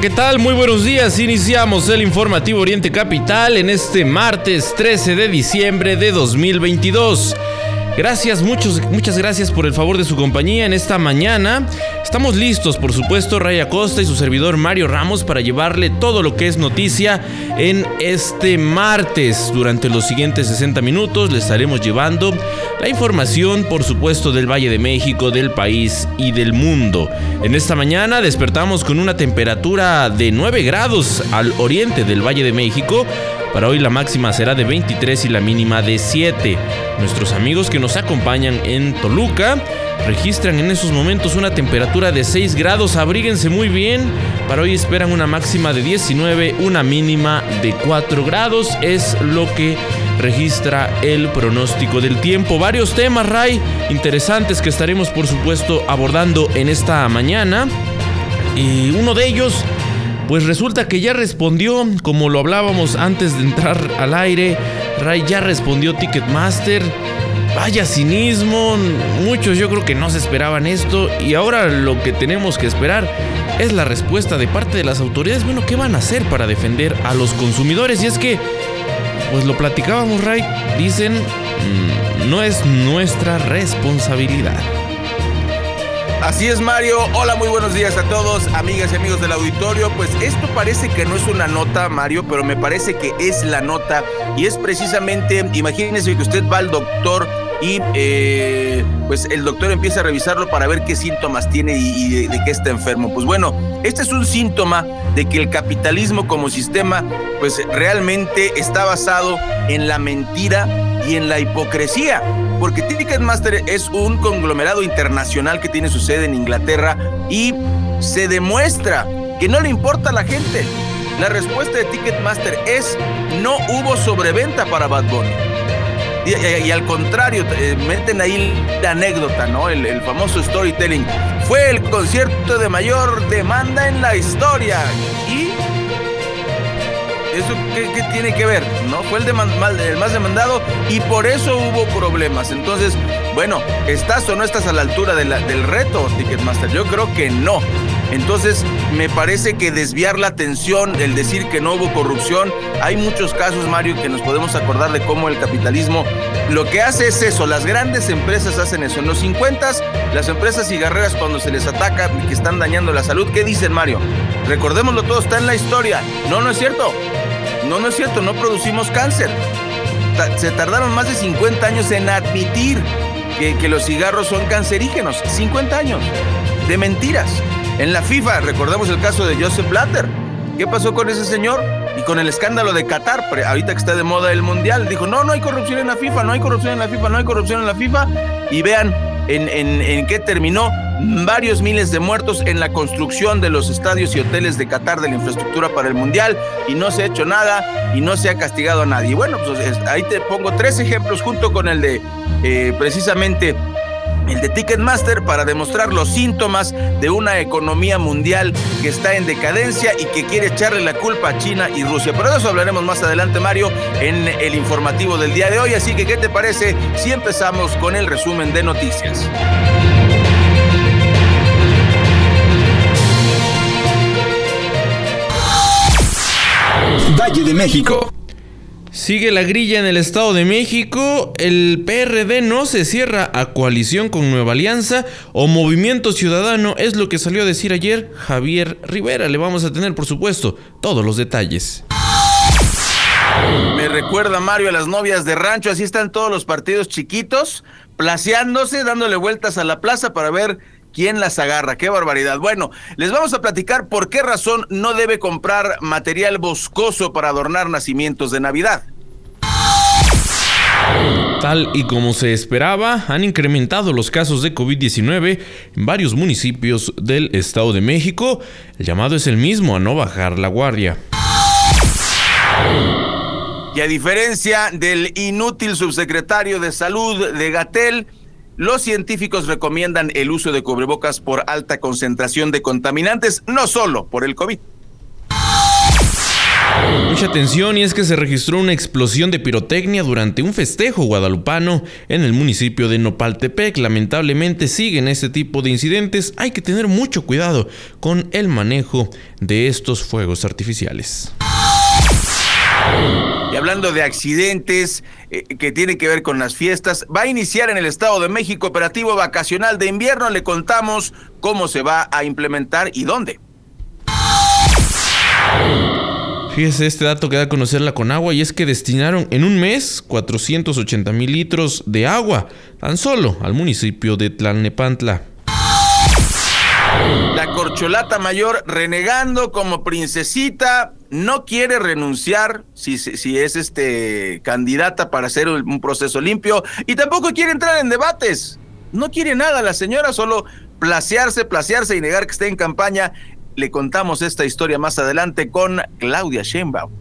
¿Qué tal? Muy buenos días. Iniciamos el informativo Oriente Capital en este martes 13 de diciembre de 2022. Gracias, muchos, muchas gracias por el favor de su compañía en esta mañana. Estamos listos, por supuesto, Raya Costa y su servidor Mario Ramos para llevarle todo lo que es noticia en este martes. Durante los siguientes 60 minutos le estaremos llevando la información, por supuesto, del Valle de México, del país y del mundo. En esta mañana despertamos con una temperatura de 9 grados al oriente del Valle de México. Para hoy la máxima será de 23 y la mínima de 7. Nuestros amigos que nos acompañan en Toluca registran en esos momentos una temperatura de 6 grados. Abríguense muy bien. Para hoy esperan una máxima de 19, una mínima de 4 grados. Es lo que registra el pronóstico del tiempo. Varios temas, Ray, interesantes que estaremos por supuesto abordando en esta mañana. Y uno de ellos pues resulta que ya respondió, como lo hablábamos antes de entrar al aire, Ray ya respondió Ticketmaster. Vaya cinismo, muchos yo creo que no se esperaban esto y ahora lo que tenemos que esperar es la respuesta de parte de las autoridades. Bueno, ¿qué van a hacer para defender a los consumidores? Y es que, pues lo platicábamos, Ray, dicen, mm, no es nuestra responsabilidad. Así es, Mario. Hola, muy buenos días a todos, amigas y amigos del auditorio. Pues esto parece que no es una nota, Mario, pero me parece que es la nota. Y es precisamente, imagínense que usted va al doctor y eh, pues el doctor empieza a revisarlo para ver qué síntomas tiene y, de, de, qué está enfermo. Pues bueno, este es un síntoma de que el capitalismo como sistema pues realmente está basado en la mentira y en la hipocresía porque Ticketmaster es un conglomerado internacional que tiene su sede en Inglaterra y se demuestra que no le importa a la gente. La respuesta de Ticketmaster es no hubo sobreventa para Bad Bunny. Y, al contrario, eh, meten ahí la anécdota, ¿no? El, el, famoso storytelling. Fue el concierto de mayor demanda en la historia. Y ¿Eso qué, tiene que ver? ¿No? Fue el, más demandado y por eso hubo problemas. Entonces, bueno, ¿estás o no estás a la altura de del reto, Ticketmaster? Yo creo que no. Entonces, me parece que desviar la atención, el decir que no hubo corrupción, hay muchos casos, Mario, que nos podemos acordar de cómo el capitalismo lo que hace es eso, las grandes empresas hacen eso. En los 50, las empresas cigarreras cuando se les ataca que están dañando la salud, ¿qué dicen, Mario? Recordémoslo todo, está en la historia. No, no es cierto. No, no es cierto, no producimos cáncer. Se tardaron más de 50 años en admitir que, los cigarros son cancerígenos. 50 años de mentiras. En la FIFA, recordamos el caso de Joseph Blatter. ¿Qué pasó con ese señor? Y con el escándalo de Qatar, ahorita que está de moda el Mundial, dijo, no, no hay corrupción en la FIFA, no hay corrupción en la FIFA, no hay corrupción en la FIFA. Y vean en, en qué terminó varios miles de muertos en la construcción de los estadios y hoteles de Qatar de la infraestructura para el Mundial y no se ha hecho nada y no se ha castigado a nadie. Bueno, pues ahí te pongo tres ejemplos junto con el de eh, precisamente el de Ticketmaster para demostrar los síntomas de una economía mundial que está en decadencia y que quiere echarle la culpa a China y Rusia. Pero de eso hablaremos más adelante, Mario, en el informativo del día de hoy. Así que, ¿qué te parece si empezamos con el resumen de noticias? Valle de México. Sigue la grilla en el Estado de México. El PRD no se cierra a coalición con Nueva Alianza o Movimiento Ciudadano. Es lo que salió a decir ayer Javier Rivera. Le vamos a tener, por supuesto, todos los detalles. Me recuerda Mario a las novias de rancho. Así están todos los partidos chiquitos, placeándose, dándole vueltas a la plaza para ver quién las agarra. Qué barbaridad. Bueno, les vamos a platicar por qué razón no debe comprar material boscoso para adornar nacimientos de Navidad. Tal y como se esperaba, han incrementado los casos de COVID-19 en varios municipios del Estado de México. El llamado es el mismo a no bajar la guardia. Y a diferencia del inútil subsecretario de Salud de Gatel, los científicos recomiendan el uso de cubrebocas por alta concentración de contaminantes, no solo por el COVID. Mucha atención y es que se registró una explosión de pirotecnia durante un festejo guadalupano en el municipio de Nopaltepec. Lamentablemente siguen este tipo de incidentes. Hay que tener mucho cuidado con el manejo de estos fuegos artificiales. Y hablando de accidentes eh, que tienen que ver con las fiestas, va a iniciar en el Estado de México operativo vacacional de invierno. Le contamos cómo se va a implementar y dónde. Fíjese este dato que da a conocer la Conagua y es que destinaron en un mes 480 mil litros de agua tan solo al municipio de Tlalnepantla. La corcholata mayor renegando como princesita, no quiere renunciar si, es este candidata para hacer un proceso limpio y tampoco quiere entrar en debates. No quiere nada la señora, solo placearse, placearse y negar que esté en campaña le contamos esta historia más adelante con Claudia Sheinbaum.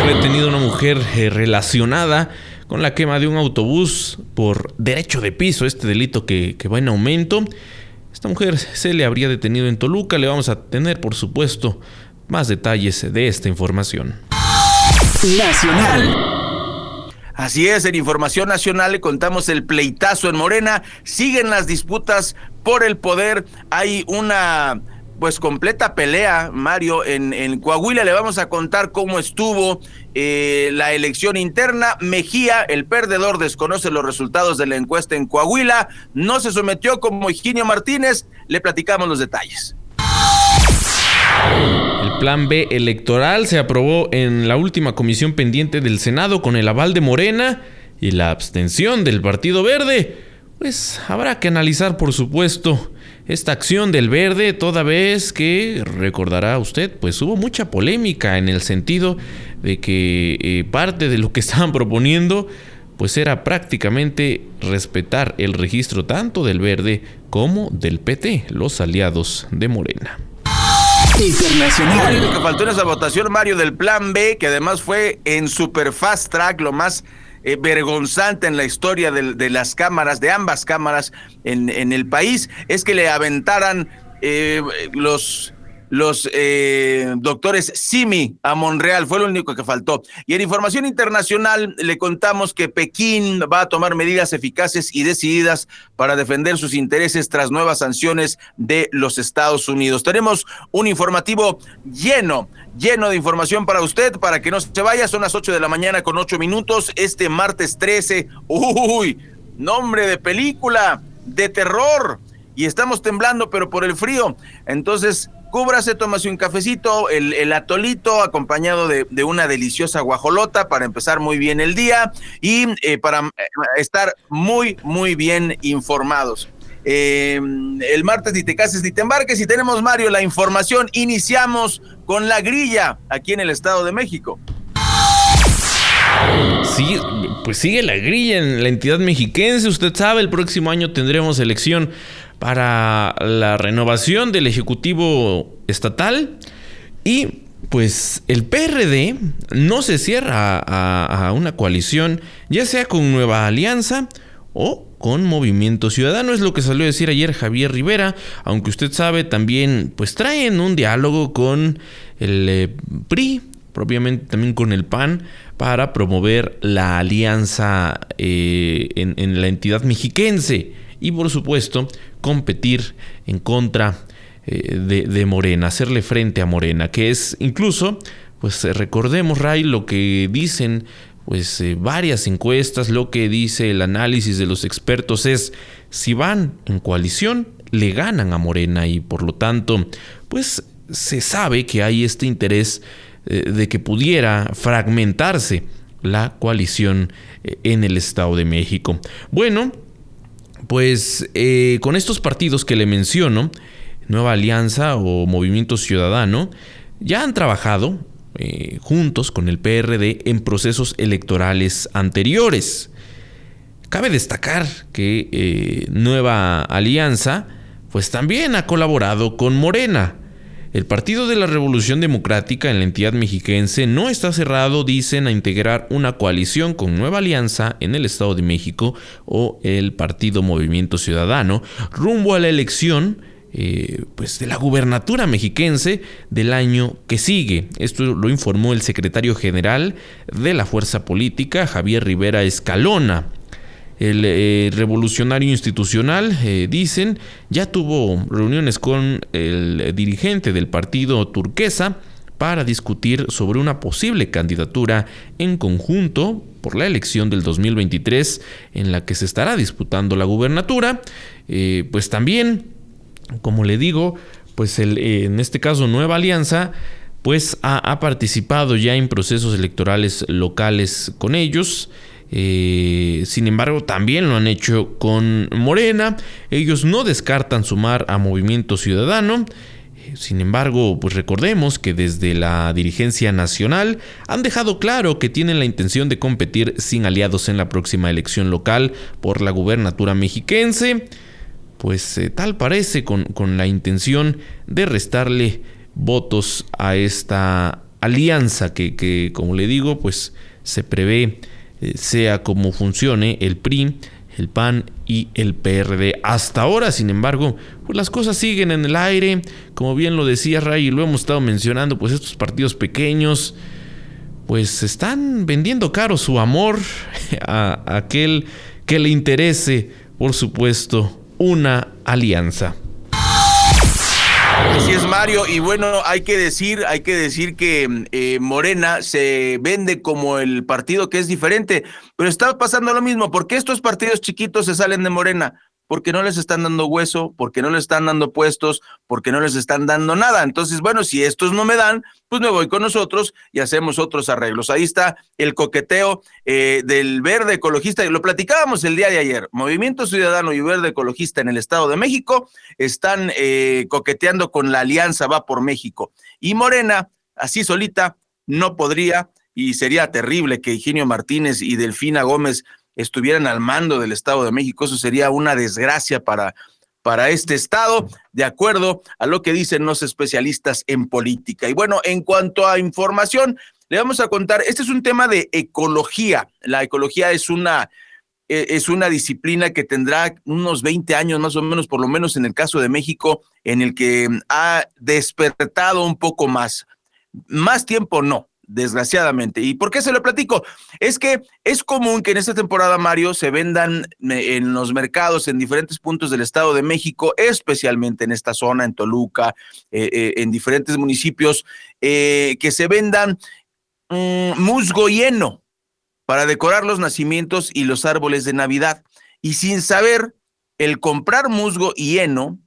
Fue detenida una mujer eh, relacionada con la quema de un autobús por derecho de piso, este delito que, que va en aumento. Esta mujer se le habría detenido en Toluca. Le vamos a tener, por supuesto, más detalles de esta información. Nacional. Así es, en Información Nacional le contamos el pleitazo en Morena. Siguen las disputas por el poder. Hay una pues completa pelea, Mario, en, en Coahuila. Le vamos a contar cómo estuvo eh, la elección interna. Mejía, el perdedor, desconoce los resultados de la encuesta en Coahuila. No se sometió como Higinio Martínez. Le platicamos los detalles. El plan B electoral se aprobó en la última comisión pendiente del Senado con el aval de Morena y la abstención del Partido Verde. Pues habrá que analizar, por supuesto, esta acción del verde, toda vez que, recordará usted, pues hubo mucha polémica en el sentido de que eh, parte de lo que estaban proponiendo, pues era prácticamente respetar el registro tanto del verde como del PT, los aliados de Morena. Internacional. Lo que faltó en esa votación, Mario, del Plan B, que además fue en super fast track, lo más eh, vergonzante en la historia de, las cámaras, de ambas cámaras en, el país, es que le aventaran eh, los los eh, doctores Simi a Monreal, fue lo único que faltó. Y en información internacional le contamos que Pekín va a tomar medidas eficaces y decididas para defender sus intereses tras nuevas sanciones de los Estados Unidos. Tenemos un informativo lleno, lleno de información para usted, para que no se vaya. Son las 8 de la mañana con 8 minutos, este martes 13. Uy, nombre de película, de terror. Y estamos temblando, pero por el frío. Entonces, Cúbrase, tómase un cafecito, el, atolito acompañado de, una deliciosa guajolota para empezar muy bien el día y eh, para eh, estar muy, muy bien informados. Eh, el martes ni te cases ni te embarques y tenemos, Mario, la información. Iniciamos con la grilla aquí en el Estado de México. Sí, pues sigue la grilla en la entidad mexiquense. Usted sabe, el próximo año tendremos elección para la renovación del Ejecutivo Estatal y pues el PRD no se cierra a, una coalición, ya sea con Nueva Alianza o con Movimiento Ciudadano, es lo que salió a decir ayer Javier Rivera, aunque usted sabe también pues traen un diálogo con el eh, PRI, propiamente también con el PAN, para promover la alianza eh, en, en la entidad mexiquense y por supuesto competir en contra eh, de, Morena, hacerle frente a Morena, que es incluso, pues eh, recordemos, Ray, lo que dicen pues eh, varias encuestas, lo que dice el análisis de los expertos es si van en coalición, le ganan a Morena y por lo tanto, pues se sabe que hay este interés de que pudiera fragmentarse la coalición en el Estado de México. Bueno, pues eh, con estos partidos que le menciono, Nueva Alianza o Movimiento Ciudadano, ya han trabajado eh, juntos con el PRD en procesos electorales anteriores. Cabe destacar que eh, Nueva Alianza pues también ha colaborado con Morena. El Partido de la Revolución Democrática en la entidad mexiquense no está cerrado, dicen, a integrar una coalición con Nueva Alianza en el Estado de México o el Partido Movimiento Ciudadano rumbo a la elección eh, pues de la gubernatura mexiquense del año que sigue. Esto lo informó el secretario general de la fuerza política, Javier Rivera Escalona. El eh, revolucionario institucional, eh, dicen, ya tuvo reuniones con el dirigente del partido turquesa para discutir sobre una posible candidatura en conjunto por la elección del 2023 en la que se estará disputando la gubernatura. Eh, pues también, como le digo, pues el, en este caso Nueva Alianza pues ha, ha participado ya en procesos electorales locales con ellos. Eh, sin embargo, también lo han hecho con Morena. Ellos no descartan sumar a Movimiento Ciudadano. Eh, sin embargo, pues recordemos que desde la dirigencia nacional han dejado claro que tienen la intención de competir sin aliados en la próxima elección local por la gubernatura mexiquense. Pues eh, tal parece con, con la intención de restarle votos a esta alianza que, que como le digo, pues se prevé eh, sea como funcione el PRI, el PAN y el PRD. Hasta ahora, sin embargo, pues las cosas siguen en el aire. Como bien lo decía Ray y lo hemos estado mencionando, pues estos partidos pequeños pues están vendiendo caro su amor a aquel que le interese, por supuesto, una alianza. Así es, Mario. Y bueno, hay que decir, hay que decir que eh, Morena se vende como el partido que es diferente, pero está pasando lo mismo. porque estos partidos chiquitos se salen de Morena? Porque no les están dando hueso, porque no les están dando puestos, porque no les están dando nada. Entonces, bueno, si estos no me dan, pues me voy con nosotros y hacemos otros arreglos. Ahí está el coqueteo eh, del verde ecologista, y lo platicábamos el día de ayer. Movimiento Ciudadano y Verde Ecologista en el Estado de México están eh, coqueteando con la alianza Va por México. Y Morena, así solita, no podría y sería terrible que Eugenio Martínez y Delfina Gómez estuvieran al mando del Estado de México. Eso sería una desgracia para, para este Estado, de acuerdo a lo que dicen los especialistas en política. Y bueno, en cuanto a información, le vamos a contar, este es un tema de ecología. La ecología es una, e, es una disciplina que tendrá unos 20 años más o menos, por lo menos en el caso de México, en el que ha despertado un poco más. Más tiempo no, desgraciadamente. ¿Y por qué se lo platico? Es que es común que en esta temporada, Mario, se vendan eh, en los mercados en diferentes puntos del Estado de México, especialmente en esta zona, en Toluca, eh, eh, en diferentes municipios, que se vendan mm, musgo lleno para decorar los nacimientos y los árboles de Navidad. Y sin saber, el comprar musgo y heno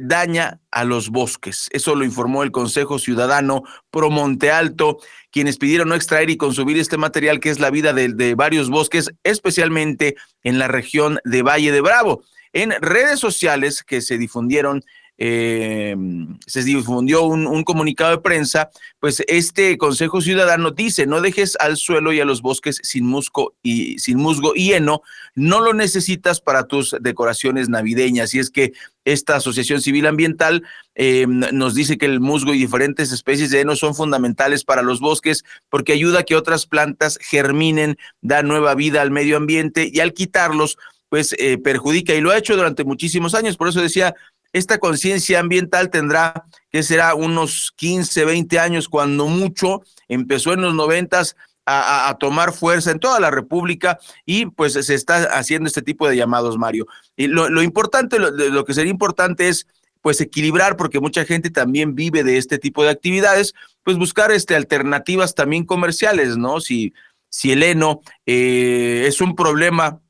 daña a los bosques. Eso lo informó el Consejo Ciudadano Pro Monte Alto, quienes pidieron no extraer y consumir este material que es la vida de, varios bosques, especialmente en la región de Valle de Bravo. En redes sociales que se difundieron eh, se difundió un, comunicado de prensa, pues este Consejo Ciudadano dice, no dejes al suelo y a los bosques sin musgo y sin musgo y heno, no lo necesitas para tus decoraciones navideñas. Y es que esta Asociación Civil Ambiental eh, nos dice que el musgo y diferentes especies de heno son fundamentales para los bosques porque ayuda a que otras plantas germinen, da nueva vida al medio ambiente y al quitarlos, pues eh, perjudica y lo ha hecho durante muchísimos años. Por eso decía, esta conciencia ambiental tendrá, que será unos 15, 20 años, cuando mucho, empezó en los noventas a, tomar fuerza en toda la República y pues se está haciendo este tipo de llamados, Mario. Y lo, importante, lo, lo que sería importante es pues equilibrar, porque mucha gente también vive de este tipo de actividades, pues buscar este, alternativas también comerciales, ¿no? Si, si el heno eh, es un problema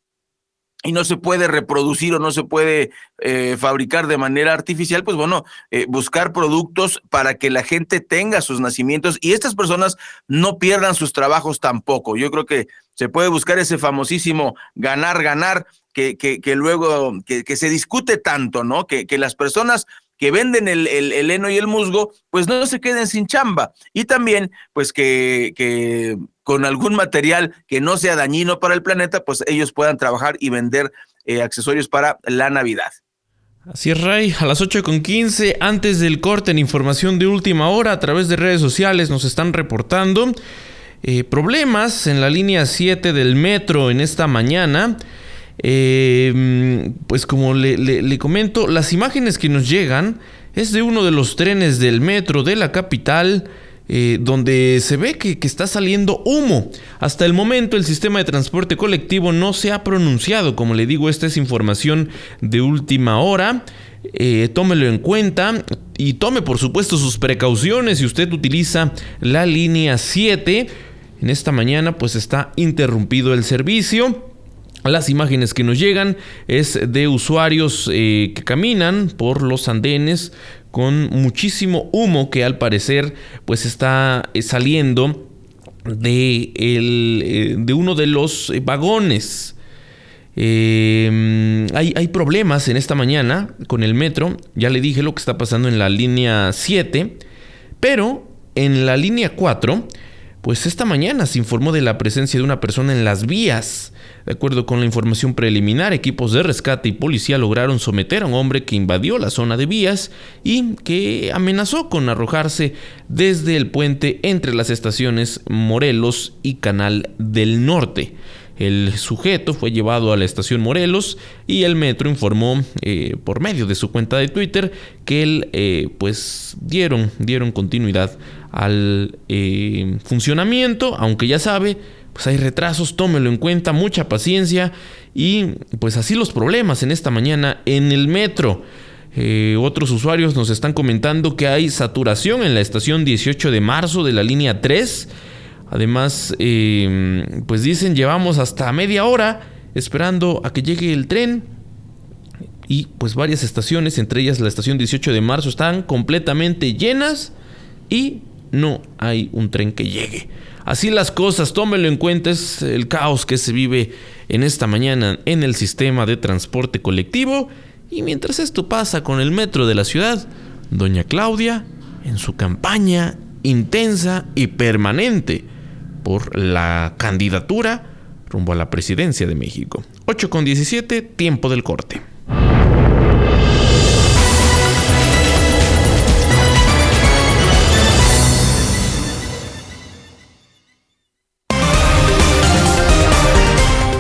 y no se puede reproducir o no se puede eh, fabricar de manera artificial, pues bueno, eh, buscar productos para que la gente tenga sus nacimientos y estas personas no pierdan sus trabajos tampoco. Yo creo que se puede buscar ese famosísimo ganar, ganar, que, que, que luego, que, que, se discute tanto, ¿no? Que, que las personas que venden el, el, heno y el musgo, pues no se queden sin chamba. Y también, pues que, que con algún material que no sea dañino para el planeta, pues ellos puedan trabajar y vender eh, accesorios para la Navidad. Así es, Ray. A las 8.15, antes del corte en información de última hora, a través de redes sociales nos están reportando eh, problemas en la línea 7 del metro en esta mañana. Eh, pues como le, comento, las imágenes que nos llegan es de uno de los trenes del metro de la capital. Eh, donde se ve que, está saliendo humo. Hasta el momento el sistema de transporte colectivo no se ha pronunciado, como le digo, esta es información de última hora. Eh, tómelo en cuenta y tome por supuesto sus precauciones si usted utiliza la línea 7. En esta mañana pues está interrumpido el servicio. Las imágenes que nos llegan es de usuarios eh, que caminan por los andenes con muchísimo humo que al parecer pues está eh, saliendo de, eh, de uno de los vagones. Em, hay, hay, problemas en esta mañana con el metro. Ya le dije lo que está pasando en la línea 7. Pero en la línea 4, pues esta mañana se informó de la presencia de una persona en las vías. De acuerdo con la información preliminar, equipos de rescate y policía lograron someter a un hombre que invadió la zona de vías y que amenazó con arrojarse desde el puente entre las estaciones Morelos y Canal del Norte. El sujeto fue llevado a la estación Morelos y el metro informó eh, por medio de su cuenta de Twitter que él, eh, pues dieron, dieron continuidad al eh, funcionamiento, aunque ya sabe, pues hay retrasos, tómelo en cuenta, mucha paciencia y pues así los problemas en esta mañana en el metro. Eh, otros usuarios nos están comentando que hay saturación en la estación 18 de marzo de la línea 3. Además, eh, pues dicen llevamos hasta media hora esperando a que llegue el tren. Y pues varias estaciones, entre ellas la estación 18 de marzo, están completamente llenas y no hay un tren que llegue. Así las cosas, tómelo en cuenta, es el caos que se vive en esta mañana en el sistema de transporte colectivo. Y mientras esto pasa con el metro de la ciudad, doña Claudia, en su campaña intensa y permanente por la candidatura rumbo a la presidencia de México. 8 con 17, tiempo del corte.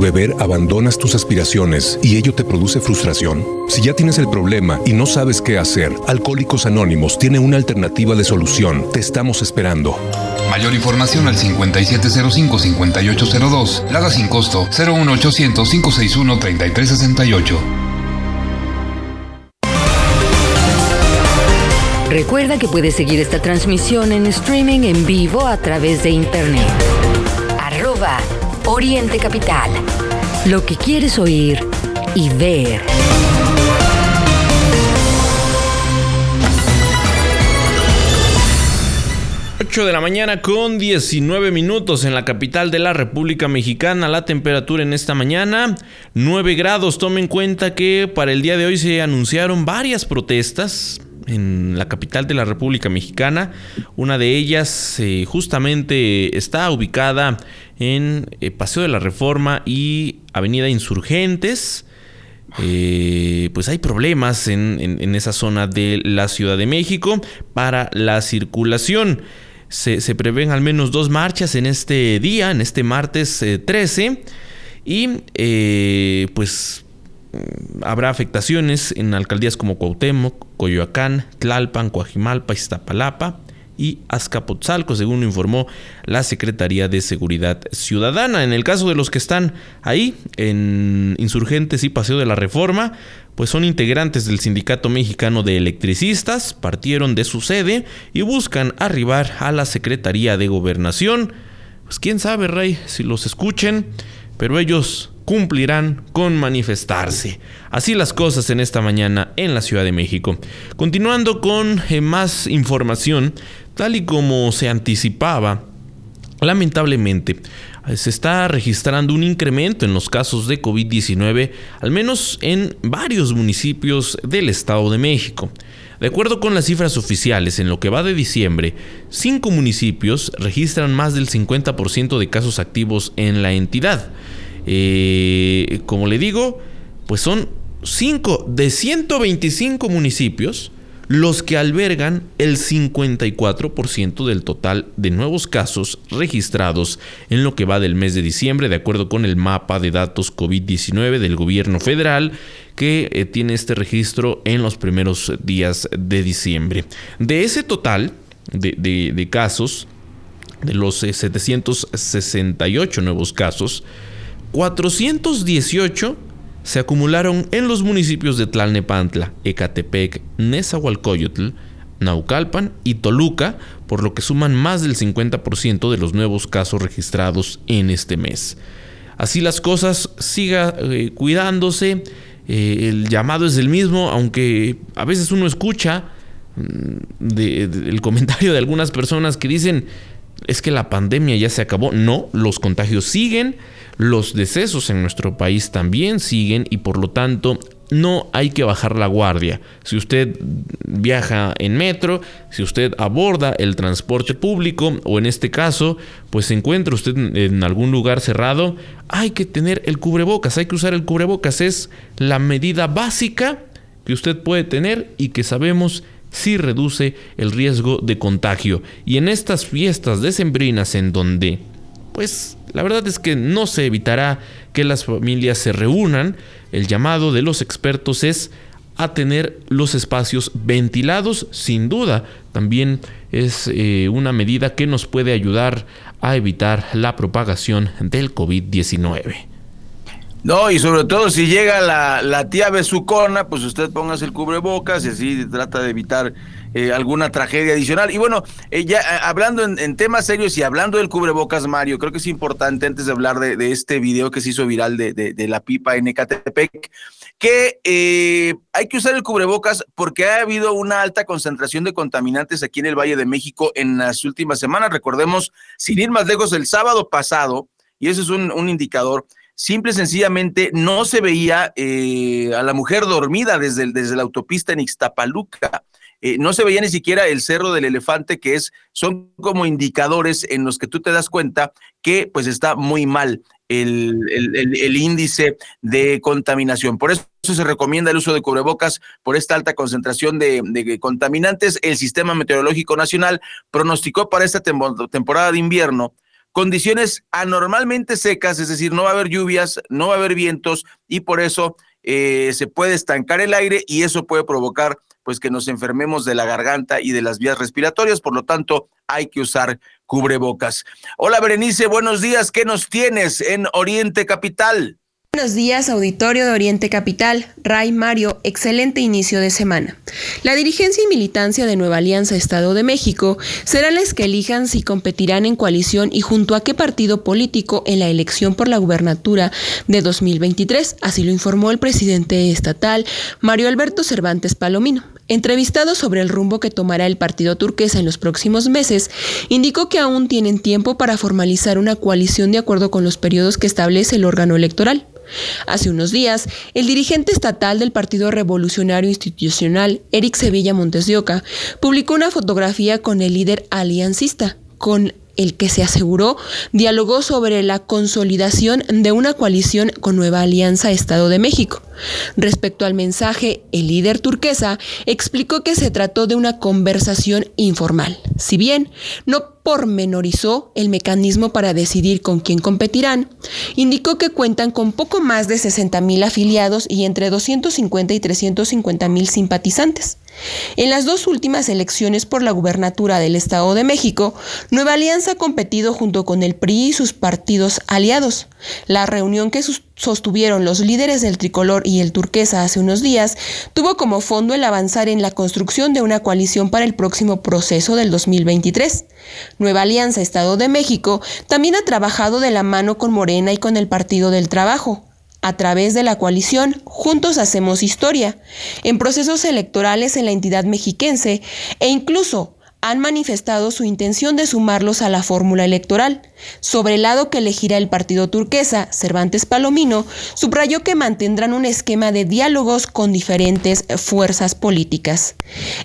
Por beber abandonas tus aspiraciones y ello te produce frustración. Si ya tienes el problema y no sabes qué hacer, Alcohólicos Anónimos tiene una alternativa de solución. Te estamos esperando. Mayor información al 5705-5802. Lada sin costo 01800-561-3368. Recuerda que puedes seguir esta transmisión en streaming en vivo a través de internet. Arroba Oriente Capital. Lo que quieres oír y ver. de la mañana con 19 minutos en la capital de la República Mexicana. La temperatura en esta mañana 9 grados. Tome en cuenta que para el día de hoy se anunciaron varias protestas en la capital de la República Mexicana. Una de ellas eh, justamente está ubicada en eh, Paseo de la Reforma y Avenida Insurgentes. Eh, pues hay problemas en, esa zona de la Ciudad de México para la circulación. Se, prevén al menos dos marchas en este día, en este martes 13. Y pues habrá afectaciones en alcaldías como Cuauhtémoc, Coyoacán, Tlalpan, Coajimalpa, Iztapalapa y Azcapotzalco, según informó la Secretaría de Seguridad Ciudadana. En el caso de los que están ahí, en Insurgentes y Paseo de la Reforma, pues son integrantes del Sindicato Mexicano de Electricistas, partieron de su sede y buscan arribar a la Secretaría de Gobernación. Pues quién sabe, Rey, si los escuchen, pero ellos cumplirán con manifestarse. Así las cosas en esta mañana en la Ciudad de México. Continuando con eh, más información, tal y como se anticipaba, lamentablemente eh, se está registrando un incremento en los casos de COVID-19, al menos en varios municipios del Estado de México. De acuerdo con las cifras oficiales, en lo que va de diciembre, cinco municipios registran más del 50% de casos activos en la entidad. Eh, como le digo, pues son 5 de 125 municipios los que albergan el 54% del total de nuevos casos registrados en lo que va del mes de diciembre, de acuerdo con el mapa de datos COVID-19 del gobierno federal, que eh, tiene este registro en los primeros días de diciembre. De ese total de casos, de los 768 eh, nuevos casos, 418 se acumularon en los municipios de Tlalnepantla, Ecatepec, Nezahualcóyotl, Naucalpan y Toluca, por lo que suman más del 50% de los nuevos casos registrados en este mes. Así las cosas, siga eh, cuidándose, eh, el llamado es el mismo, aunque a veces uno escucha mm, el comentario de algunas personas que dicen, es que la pandemia ya se acabó. No, los contagios siguen, los decesos en nuestro país también siguen y por lo tanto no hay que bajar la guardia. Si usted viaja en metro, si usted aborda el transporte público o en este caso, pues se encuentra usted en algún lugar cerrado, hay que tener el cubrebocas, hay que usar el cubrebocas. Es la medida básica que usted puede tener y que sabemos si reduce el riesgo de contagio. Y en estas fiestas decembrinas en donde pues la verdad es que no se evitará que las familias se reúnan. El llamado de los expertos es a tener los espacios ventilados, sin duda. También es eh, una medida que nos puede ayudar a evitar la propagación del COVID-19. No, y sobre todo si llega la, la tía besucona, pues usted póngase el cubrebocas y así trata de evitar eh, alguna tragedia adicional. Y bueno, eh, ya eh, hablando en, temas serios y hablando del cubrebocas, Mario, creo que es importante antes de hablar de, este video que se hizo viral de, de, la pipa en Ecatepec, que hay que usar el cubrebocas porque ha habido una alta concentración de contaminantes aquí en el Valle de México en las últimas semanas. Recordemos, sin ir más lejos, el sábado pasado, y eso es un indicador, simple y sencillamente no se veía a la mujer dormida desde, desde la autopista en Ixtapaluca. Eh, no se veía ni siquiera el cerro del elefante, que es, son como indicadores en los que tú te das cuenta que pues está muy mal el, el, índice de contaminación. Por eso se recomienda el uso de cubrebocas por esta alta concentración de contaminantes. El Sistema Meteorológico Nacional pronosticó para esta temporada de invierno condiciones anormalmente secas, es decir, no va a haber lluvias, no va a haber vientos y por eso eh, se puede estancar el aire y eso puede provocar pues que nos enfermemos de la garganta y de las vías respiratorias, por lo tanto hay que usar cubrebocas. Hola Berenice, buenos días, ¿qué nos tienes en Oriente Capital? Buenos días, auditorio de Oriente Capital. Ray Mario, excelente inicio de semana. La dirigencia y militancia de Nueva Alianza Estado de México serán las que elijan si competirán en coalición y junto a qué partido político en la elección por la gubernatura de 2023, así lo informó el presidente estatal Mario Alberto Cervantes Palomino. Entrevistado sobre el rumbo que tomará el partido turquesa en los próximos meses, indicó que aún tienen tiempo para formalizar una coalición de acuerdo con los periodos que establece el órgano electoral. Hace unos días, el dirigente estatal del Partido Revolucionario Institucional, Eric Sevilla Montes de Oca, publicó una fotografía con el líder aliancista, con el que se aseguró dialogó sobre la consolidación de una coalición con Nueva Alianza Estado de México. Respecto al mensaje, el líder turquesa explicó que se trató de una conversación informal. Si bien no pormenorizó el mecanismo para decidir con quién competirán, indicó que cuentan con poco más de 60 mil afiliados y entre 250 y 350 mil simpatizantes. En las dos últimas elecciones por la gubernatura del Estado de México, Nueva Alianza ha competido junto con el PRI y sus partidos aliados. La reunión que sostuvieron los líderes del tricolor y el turquesa hace unos días tuvo como fondo el avanzar en la construcción de una coalición para el próximo proceso del 2023. Nueva Alianza Estado de México también ha trabajado de la mano con Morena y con el Partido del Trabajo, a través de la coalición Juntos Hacemos Historia, en procesos electorales en la entidad mexiquense e incluso han manifestado su intención de sumarlos a la fórmula electoral. Sobre el lado que elegirá el partido turquesa, Cervantes Palomino, subrayó que mantendrán un esquema de diálogos con diferentes fuerzas políticas.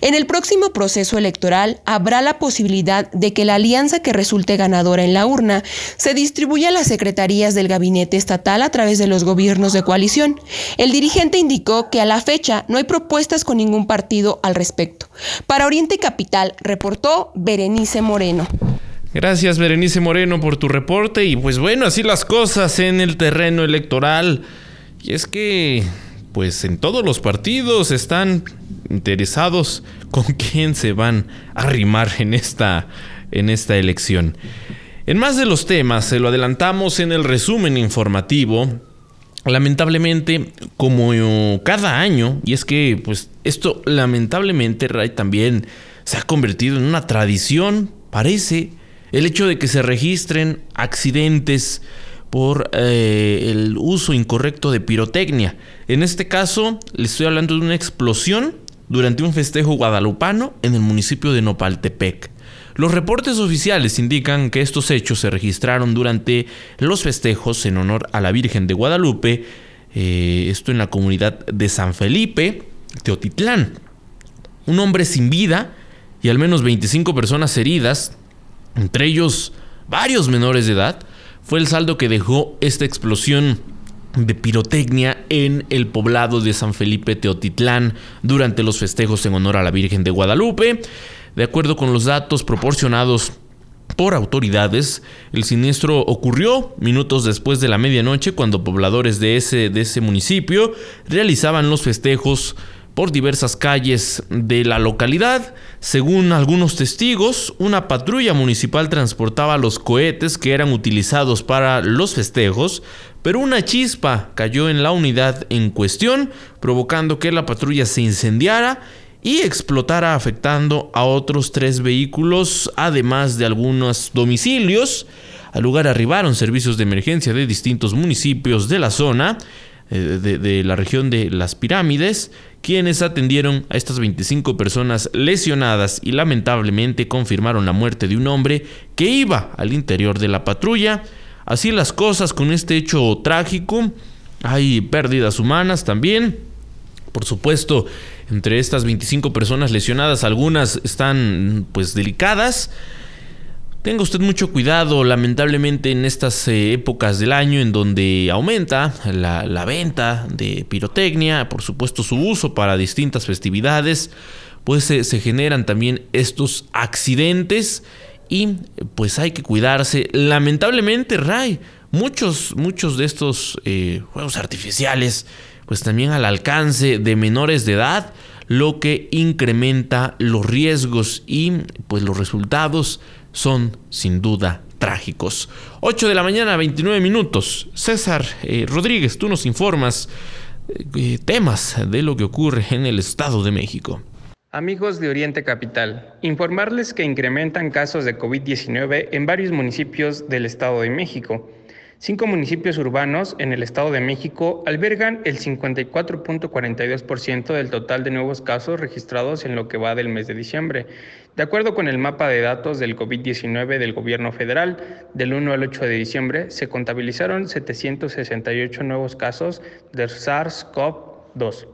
En el próximo proceso electoral habrá la posibilidad de que la alianza que resulte ganadora en la urna se distribuya a las secretarías del gabinete estatal a través de los gobiernos de coalición. El dirigente indicó que a la fecha no hay propuestas con ningún partido al respecto. Para Oriente Capital, reportó Berenice Moreno. Gracias Berenice Moreno por tu reporte y pues bueno, así las cosas en el terreno electoral. Y es que pues en todos los partidos están interesados con quién se van a arrimar en esta, en esta elección. En más de los temas, se lo adelantamos en el resumen informativo. Lamentablemente, como cada año, y es que pues esto lamentablemente, Ray, también se ha convertido en una tradición, parece, el hecho de que se registren accidentes por eh, el uso incorrecto de pirotecnia. En este caso, le estoy hablando de una explosión durante un festejo guadalupano en el municipio de Nopaltepec. Los reportes oficiales indican que estos hechos se registraron durante los festejos en honor a la Virgen de Guadalupe, eh, esto en la comunidad de San Felipe, Teotitlán. Un hombre sin vida y al menos 25 personas heridas, entre ellos varios menores de edad, fue el saldo que dejó esta explosión de pirotecnia en el poblado de San Felipe Teotitlán durante los festejos en honor a la Virgen de Guadalupe. De acuerdo con los datos proporcionados por autoridades, el siniestro ocurrió minutos después de la medianoche cuando pobladores de ese, de ese municipio realizaban los festejos por diversas calles de la localidad. Según algunos testigos, una patrulla municipal transportaba los cohetes que eran utilizados para los festejos, pero una chispa cayó en la unidad en cuestión, provocando que la patrulla se incendiara y explotara afectando a otros tres vehículos, además de algunos domicilios. Al lugar arribaron servicios de emergencia de distintos municipios de la zona, eh, de, de la región de las pirámides, quienes atendieron a estas 25 personas lesionadas y lamentablemente confirmaron la muerte de un hombre que iba al interior de la patrulla. Así las cosas con este hecho trágico. Hay pérdidas humanas también. Por supuesto, entre estas 25 personas lesionadas, algunas están pues delicadas. Tenga usted mucho cuidado, lamentablemente en estas eh, épocas del año en donde aumenta la, venta de pirotecnia, por supuesto su uso para distintas festividades, pues se generan también estos accidentes y pues hay que cuidarse. Lamentablemente, Ray, muchos, muchos de estos eh, juegos artificiales, pues también al alcance de menores de edad, lo que incrementa los riesgos y pues los resultados son sin duda trágicos. 8 de la mañana, 29 minutos. César eh, Rodríguez, tú nos informas eh, temas de lo que ocurre en el Estado de México. Amigos de Oriente Capital, informarles que incrementan casos de COVID-19 en varios municipios del Estado de México. Cinco municipios urbanos en el Estado de México albergan el 54.42% del total de nuevos casos registrados en lo que va del mes de diciembre. De acuerdo con el mapa de datos del COVID-19 del gobierno federal, del 1 al 8 de diciembre se contabilizaron 768 nuevos casos de SARS-CoV-2.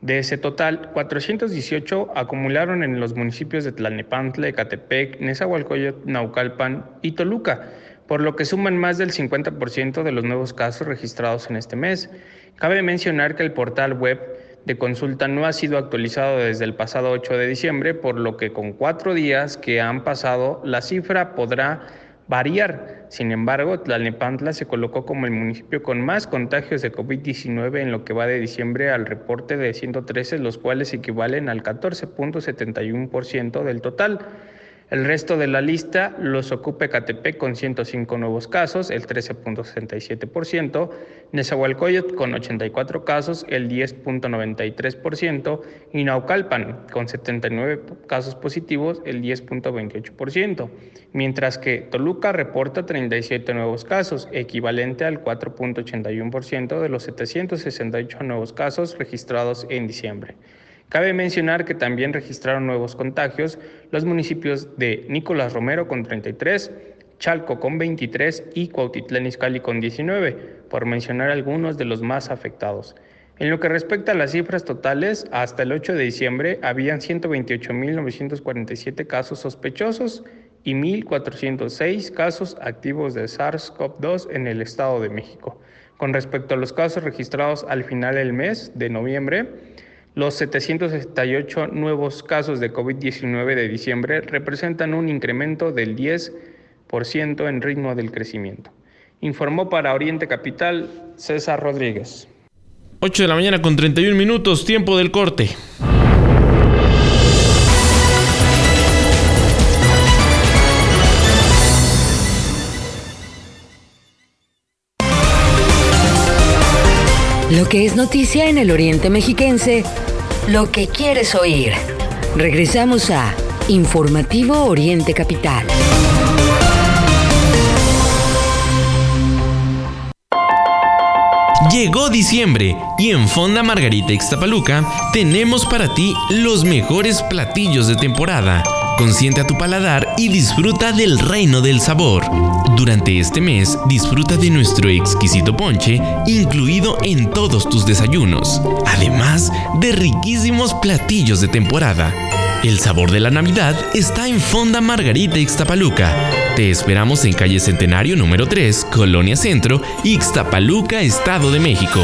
De ese total, 418 acumularon en los municipios de Tlalnepantla, Ecatepec, Nezahualcóyotl, Naucalpan y Toluca por lo que suman más del 50% de los nuevos casos registrados en este mes. Cabe mencionar que el portal web de consulta no ha sido actualizado desde el pasado 8 de diciembre, por lo que con cuatro días que han pasado, la cifra podrá variar. Sin embargo, Tlalnepantla se colocó como el municipio con más contagios de COVID-19 en lo que va de diciembre al reporte de 113, los cuales equivalen al 14.71% del total. El resto de la lista los ocupa Ecatepec con 105 nuevos casos, el 13.67%, Nezahualcóyotl con 84 casos, el 10.93%, y Naucalpan con 79 casos positivos, el 10.28%, mientras que Toluca reporta 37 nuevos casos, equivalente al 4.81% de los 768 nuevos casos registrados en diciembre. Cabe mencionar que también registraron nuevos contagios los municipios de Nicolás Romero con 33, Chalco con 23 y Cuautitlán Izcalli con 19, por mencionar algunos de los más afectados. En lo que respecta a las cifras totales, hasta el 8 de diciembre habían 128.947 casos sospechosos y 1.406 casos activos de SARS-CoV-2 en el Estado de México. Con respecto a los casos registrados al final del mes de noviembre, los 768 nuevos casos de COVID-19 de diciembre representan un incremento del 10% en ritmo del crecimiento. Informó para Oriente Capital César Rodríguez. 8 de la mañana con 31 minutos, tiempo del corte. Lo que es noticia en el Oriente Mexiquense, lo que quieres oír. Regresamos a Informativo Oriente Capital. Llegó diciembre y en Fonda Margarita Ixtapaluca tenemos para ti los mejores platillos de temporada Consiente a tu paladar y disfruta del reino del sabor. Durante este mes, disfruta de nuestro exquisito ponche, incluido en todos tus desayunos, además de riquísimos platillos de temporada. El sabor de la Navidad está en Fonda Margarita Ixtapaluca. Te esperamos en calle Centenario número 3, Colonia Centro, Ixtapaluca, Estado de México.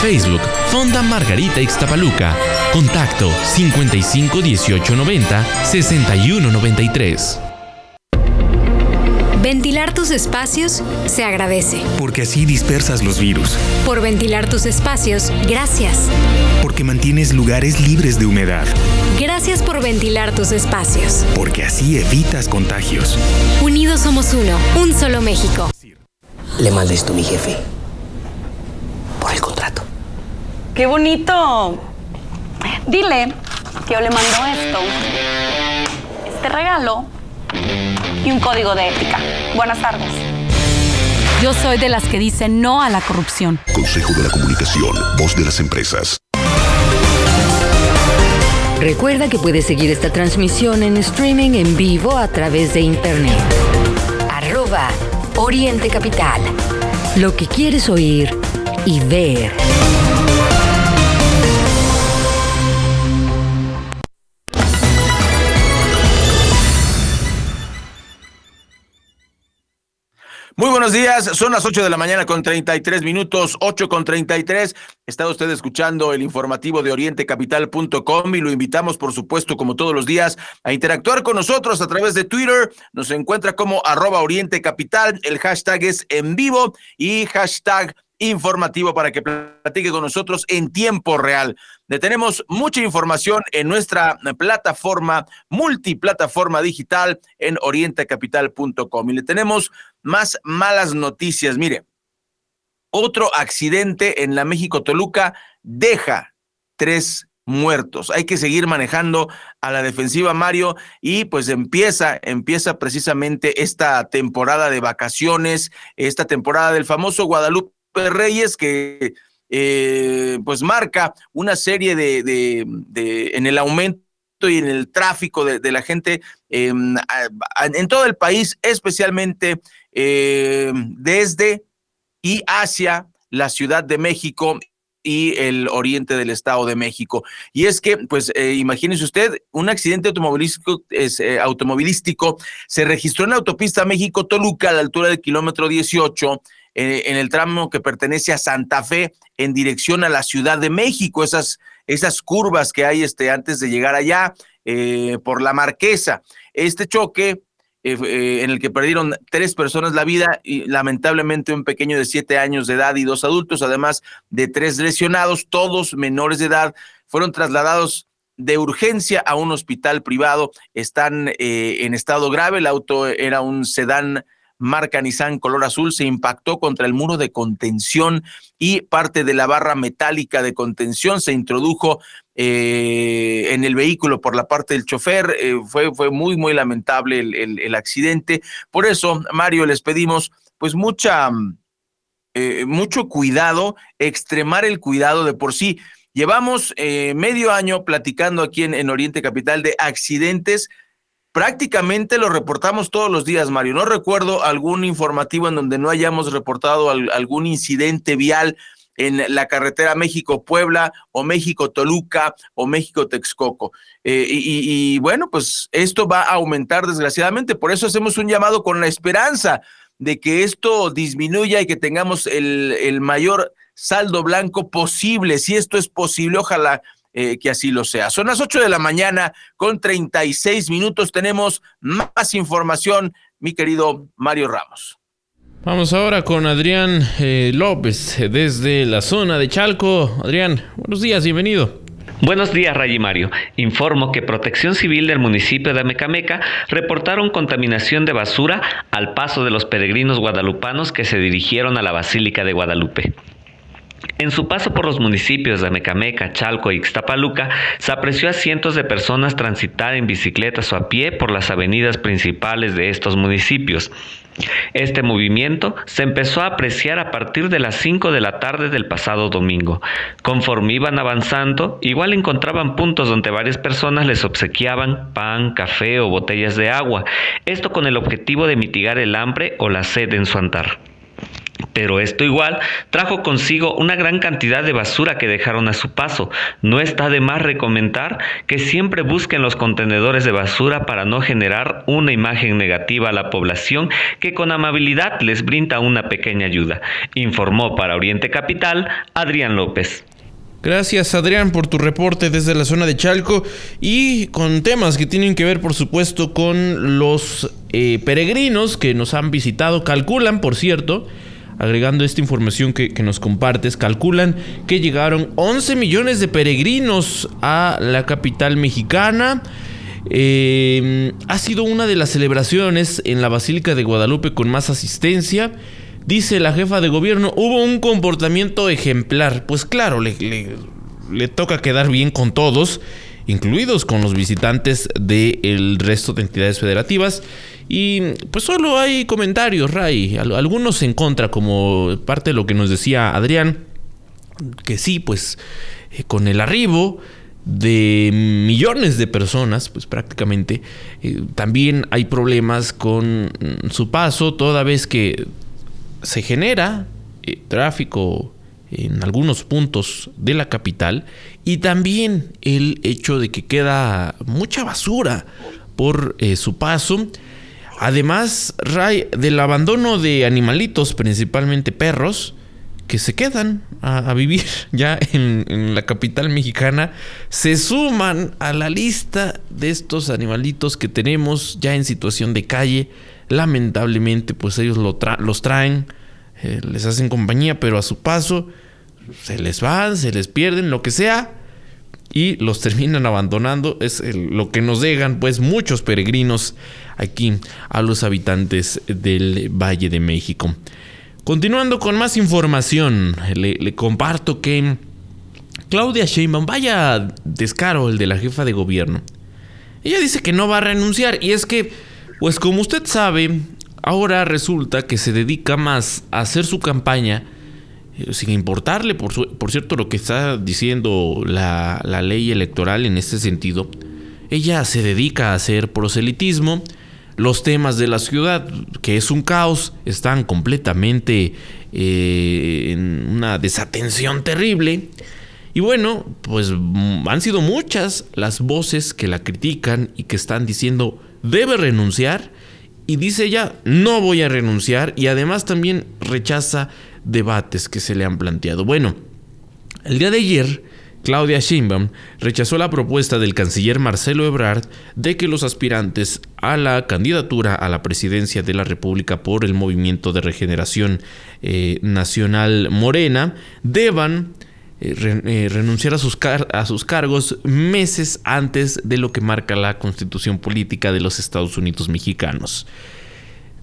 Facebook, Fonda Margarita Ixtapaluca. Contacto 55 18 90 61 93. Ventilar tus espacios se agradece. Porque así dispersas los virus. Por ventilar tus espacios, gracias. Porque mantienes lugares libres de humedad. Gracias por ventilar tus espacios. Porque así evitas contagios. Unidos somos uno, un solo México. Le mandé esto a mi jefe. Por el contrato. ¡Qué bonito! Dile que yo le mando esto, este regalo y un código de ética. Buenas tardes. Yo soy de las que dicen no a la corrupción. Consejo de la Comunicación, voz de las empresas. Recuerda que puedes seguir esta transmisión en streaming en vivo a través de internet. Arroba Oriente Capital. Lo que quieres oír y ver. Muy buenos días, son las 8 de la mañana con 33 minutos, 8 con 33. Está usted escuchando el informativo de orientecapital.com y lo invitamos, por supuesto, como todos los días, a interactuar con nosotros a través de Twitter. Nos encuentra como arroba orientecapital, el hashtag es en vivo y hashtag informativo para que platique con nosotros en tiempo real. Le tenemos mucha información en nuestra plataforma, multiplataforma digital en orientecapital.com. Y le tenemos más malas noticias. Mire, otro accidente en la México Toluca deja tres muertos. Hay que seguir manejando a la defensiva Mario y pues empieza, empieza precisamente esta temporada de vacaciones, esta temporada del famoso Guadalupe Reyes que eh, pues marca una serie de, de, en el aumento y en el tráfico de, la gente em, en todo el país, especialmente em, desde y hacia la Ciudad de México y el oriente del Estado de México. Y es que, pues, eh, imagínese usted, un accidente automovilístico, eh, automovilístico se registró en la autopista México-Toluca a la altura del kilómetro 18 eh, en el tramo que pertenece a Santa Fe en dirección a la Ciudad de México, esas, esas curvas que hay este, antes de llegar allá eh, por la Marquesa. Este choque eh, en el que perdieron tres personas la vida y lamentablemente un pequeño de siete años de edad y dos adultos, además de tres lesionados, todos menores de edad, fueron trasladados de urgencia a un hospital privado. Están en estado grave. El auto era un sedán marca Nissan color azul se impactó contra el muro de contención y parte de la barra metálica de contención se introdujo eh, en el vehículo por la parte del chofer. Eh, fue, fue muy, muy lamentable el, accidente. Por eso, Mario, les pedimos pues mucha, eh, mucho cuidado, extremar el cuidado de por sí. Llevamos medio año platicando aquí en Oriente Capital de accidentes prácticamente lo reportamos todos los días, Mario. No recuerdo algún informativo en donde no hayamos reportado algún incidente vial en la carretera México-Puebla o México-Toluca o México-Texcoco. Eh, y, bueno, pues esto va a aumentar desgraciadamente. Por eso hacemos un llamado con la esperanza de que esto disminuya y que tengamos el mayor saldo blanco posible. Si esto es posible, ojalá eh, que así lo sea. Son las 8 de la mañana con 36 minutos. Tenemos más información, mi querido Mario Ramos. Vamos ahora con Adrián eh, López desde la zona de Chalco. Adrián, buenos días, bienvenido. Buenos días, Ray Mario. Informo que Protección Civil del municipio de Amecameca reportaron contaminación de basura al paso de los peregrinos guadalupanos que se dirigieron a la Basílica de Guadalupe. En su paso por los municipios de Amecameca, Chalco y Ixtapaluca, se apreció a cientos de personas transitar en bicicletas o a pie por las avenidas principales de estos municipios. Este movimiento se empezó a apreciar a partir de las 5 de la tarde del pasado domingo. Conforme iban avanzando, igual encontraban puntos donde varias personas les obsequiaban pan, café o botellas de agua, esto con el objetivo de mitigar el hambre o la sed en su andar. Pero esto igual trajo consigo una gran cantidad de basura que dejaron a su paso. No está de más recomendar que siempre busquen los contenedores de basura para no generar una imagen negativa a la población que con amabilidad les brinda una pequeña ayuda. Informó para Oriente Capital Adrián López. Gracias Adrián por tu reporte desde la zona de Chalco y con temas que tienen que ver por supuesto con los eh, peregrinos que nos han visitado. Calculan, por cierto, agregando esta información que, nos compartes, calculan que llegaron 11 millones de peregrinos a la capital mexicana. Eh, ha sido una de las celebraciones en la Basílica de Guadalupe con más asistencia. Dice la jefa de gobierno, hubo un comportamiento ejemplar. Pues claro, le, le toca quedar bien con todos, incluidos con los visitantes del resto de entidades federativas. Y pues solo hay comentarios, Ray, algunos en contra, como parte de lo que nos decía Adrián, que sí, pues eh, con el arribo de millones de personas, pues prácticamente, eh, también hay problemas con su paso, toda vez que se genera eh, tráfico en algunos puntos de la capital y también el hecho de que queda mucha basura por su paso Además, del abandono de animalitos, principalmente perros, que se quedan a, vivir ya en, la capital mexicana, se suman a la lista de estos animalitos que tenemos ya en situación de calle. Lamentablemente, pues ellos los traen, eh, les hacen compañía, pero a su paso se les van, se les pierden, lo que sea y los terminan abandonando. Es lo que nos dejan pues muchos peregrinos aquí a los habitantes del Valle de México. Continuando con más información, le, comparto que Claudia Sheinbaum, vaya descaro el de la jefa de gobierno. Ella dice que no va a renunciar y es que, pues como usted sabe, ahora resulta que se dedica más a hacer su campaña eh, sin importarle, por, por, cierto, lo que está diciendo la, la ley electoral en este sentido. Ella se dedica a hacer proselitismo. Los temas de la ciudad, que es un caos, están completamente eh, en una desatención terrible. Y bueno, pues mm, han sido muchas las voces que la critican y que están diciendo debe renunciar. Y dice ella, no voy a renunciar. Y además también rechaza debates que se le han planteado. Bueno, el día de ayer Claudia Sheinbaum rechazó la propuesta del canciller Marcelo Ebrard de que los aspirantes a la candidatura a la presidencia de la República por el Movimiento de Regeneración eh, Nacional Morena deban eh, eh, renunciar a sus, cargos meses antes de lo que marca la constitución política de los Estados Unidos mexicanos.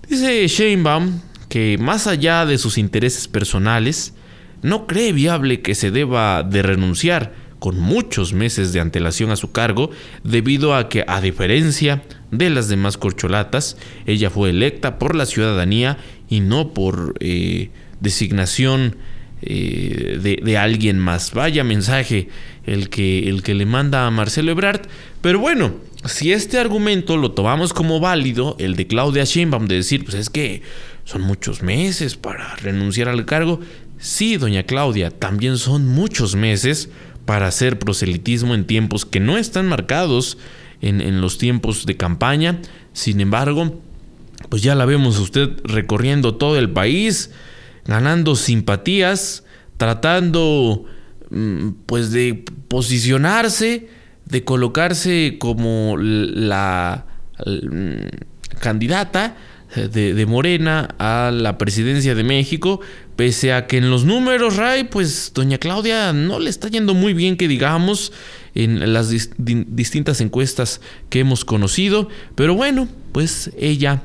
Dice Sheinbaum que más allá de sus intereses personales, no cree viable que se deba de renunciar con muchos meses de antelación a su cargo, debido a que, a diferencia de las demás corcholatas, ella fue electa por la ciudadanía y no por eh, designación eh, de, alguien más. Vaya mensaje el que, el que le manda a Marcelo Ebrard. Pero bueno, si este argumento lo tomamos como válido, el de Claudia Sheinbaum, de decir, pues es que son muchos meses para renunciar al cargo, Sí, doña Claudia, también son muchos meses para hacer proselitismo en tiempos que no están marcados en, los tiempos de campaña. Sin embargo, pues ya la vemos usted recorriendo todo el país, ganando simpatías, tratando mm, pues de posicionarse, de colocarse como la mm, candidata de, Morena a la presidencia de México, pese a que en los números, Ray, pues doña Claudia no le está yendo muy bien que digamos en las distintas encuestas que hemos conocido, pero bueno, pues ella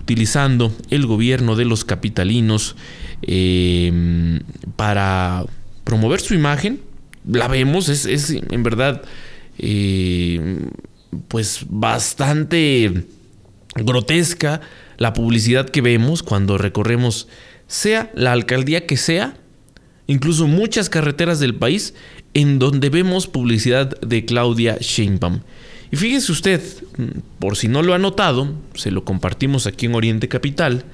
utilizando el gobierno de los capitalinos em, para promover su imagen, la vemos, es, en verdad em, pues bastante grotesca la publicidad que vemos cuando recorremos, sea la alcaldía que sea, incluso muchas carreteras del país, en donde vemos publicidad de Claudia Sheinbaum. Y fíjese usted, por si no lo ha notado, se lo compartimos aquí en Oriente Capital,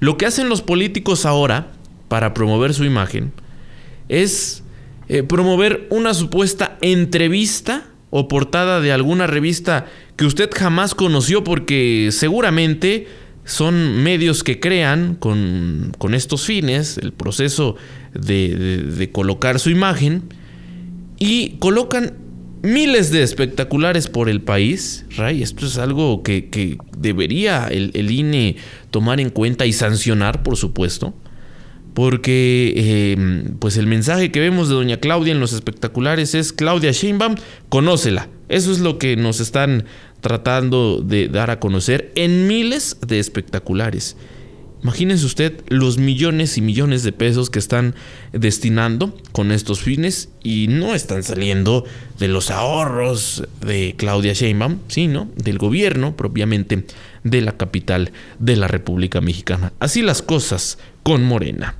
lo que hacen los políticos ahora para promover su imagen es eh, promover una supuesta entrevista o portada de alguna revista que usted jamás conoció porque seguramente son medios que crean con, estos fines, el proceso de, colocar su imagen, y colocan miles de espectaculares por el país. Ray, esto es algo que, debería el, el, INE tomar en cuenta y sancionar, por supuesto. Porque eh, pues el mensaje que vemos de doña Claudia en los espectaculares es Claudia Sheinbaum, conócela. Eso es lo que nos están tratando de dar a conocer en miles de espectaculares. Imagínense usted los millones y millones de pesos que están destinando con estos fines y no están saliendo de los ahorros de Claudia Sheinbaum, sino del gobierno propiamente de la capital de la República Mexicana. Así las cosas con Morena.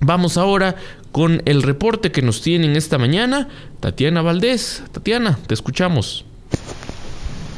Vamos ahora con el reporte que nos tienen esta mañana Tatiana Valdés. Tatiana, te escuchamos.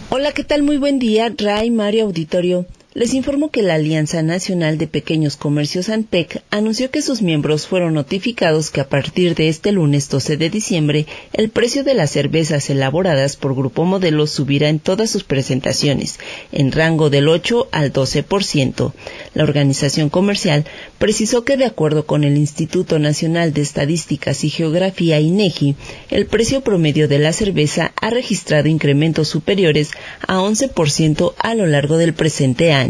Hola, ¿qué tal? Muy buen día, Ray, Mario Auditorio. Les informo que la Alianza Nacional de Pequeños Comercios ANPEC anunció que sus miembros fueron notificados que a partir de este lunes 12 de diciembre el precio de las cervezas elaboradas por Grupo Modelo subirá en todas sus presentaciones, en rango del 8 al 12%. La organización comercial precisó que de acuerdo con el Instituto Nacional de Estadísticas y Geografía INEGI, el precio promedio de la cerveza ha registrado incrementos superiores a 11% a lo largo del presente año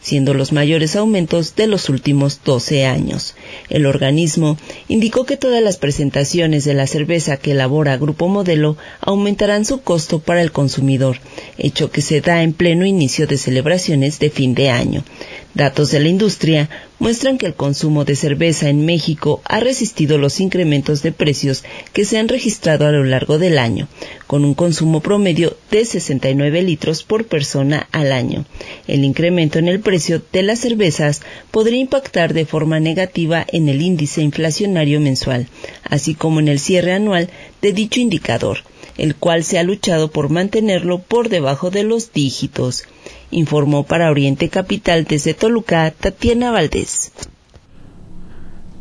siendo los mayores aumentos de los últimos 12 años. El organismo indicó que todas las presentaciones de la cerveza que elabora Grupo Modelo aumentarán su costo para el consumidor, hecho que se da en pleno inicio de celebraciones de fin de año. Datos de la industria muestran que el consumo de cerveza en México ha resistido los incrementos de precios que se han registrado a lo largo del año, con un consumo promedio de 69 litros por persona al año. El incremento en el precio de las cervezas podría impactar de forma negativa en el índice inflacionario mensual, así como en el cierre anual de dicho indicador, el cual se ha luchado por mantenerlo por debajo de los dígitos informó para Oriente Capital desde Toluca Tatiana Valdés.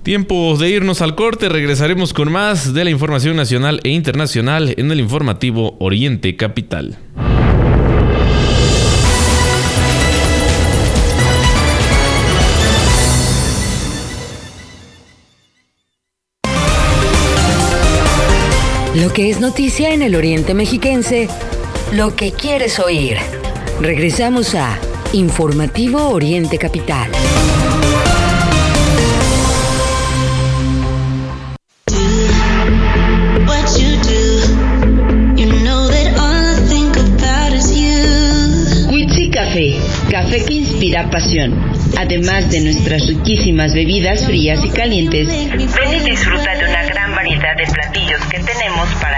Tiempo de irnos al corte, regresaremos con más de la información nacional e internacional en el informativo Oriente Capital. Lo que es noticia en el Oriente Mexiquense, lo que quieres oír. Regresamos a Informativo Oriente Capital. Café, café que inspira pasión. Además de nuestras riquísimas bebidas frías y calientes, ven y disfruta de una gran variedad de platillos que tenemos para.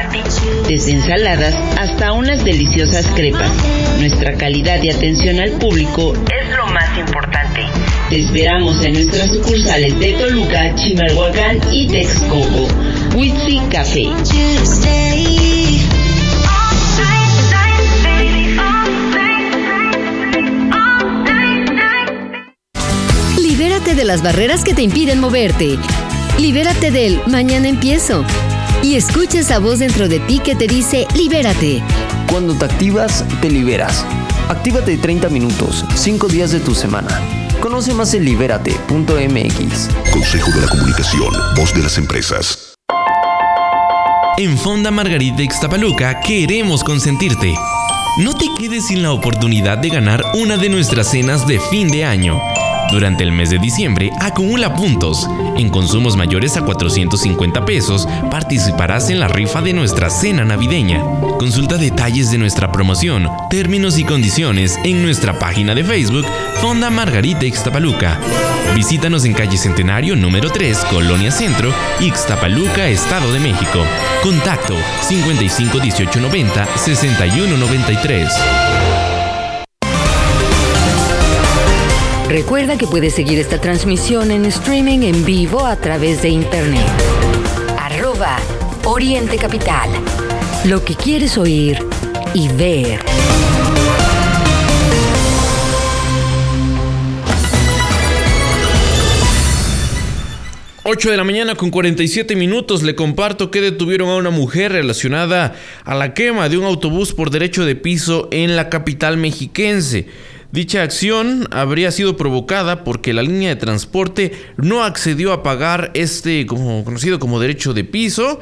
Desde ensaladas hasta unas deliciosas crepas. Nuestra calidad y atención al público es lo más importante. Te esperamos en nuestras sucursales de Toluca, Chimalhuacán y Texcoco. Witsi Café. Libérate de las barreras que te impiden moverte. Libérate del mañana empiezo. Y escucha esa voz dentro de ti que te dice libérate. Cuando te activas, te liberas. Actívate 30 minutos, 5 días de tu semana. Conoce más en libérate.mx. Consejo de la Comunicación, voz de las empresas. En Fonda Margarita Ixtapaluca queremos consentirte. No te quedes sin la oportunidad de ganar una de nuestras cenas de fin de año. Durante el mes de diciembre acumula puntos. En consumos mayores a 450 pesos participarás en la rifa de nuestra cena navideña. Consulta detalles de nuestra promoción, términos y condiciones en nuestra página de Facebook Fonda Margarita Ixtapaluca. Visítanos en calle Centenario número 3, Colonia Centro, Ixtapaluca, Estado de México. Contacto 55 18 90 61 93. Recuerda que puedes seguir esta transmisión en streaming en vivo a través de internet. Arroba Oriente Capital. Lo que quieres oír y ver. Ocho de la mañana con 47 minutos le comparto que detuvieron a una mujer relacionada a la quema de un autobús por derecho de piso en la capital mexiquense. Dicha acción habría sido provocada porque la línea de transporte no accedió a pagar este conocido como derecho de piso.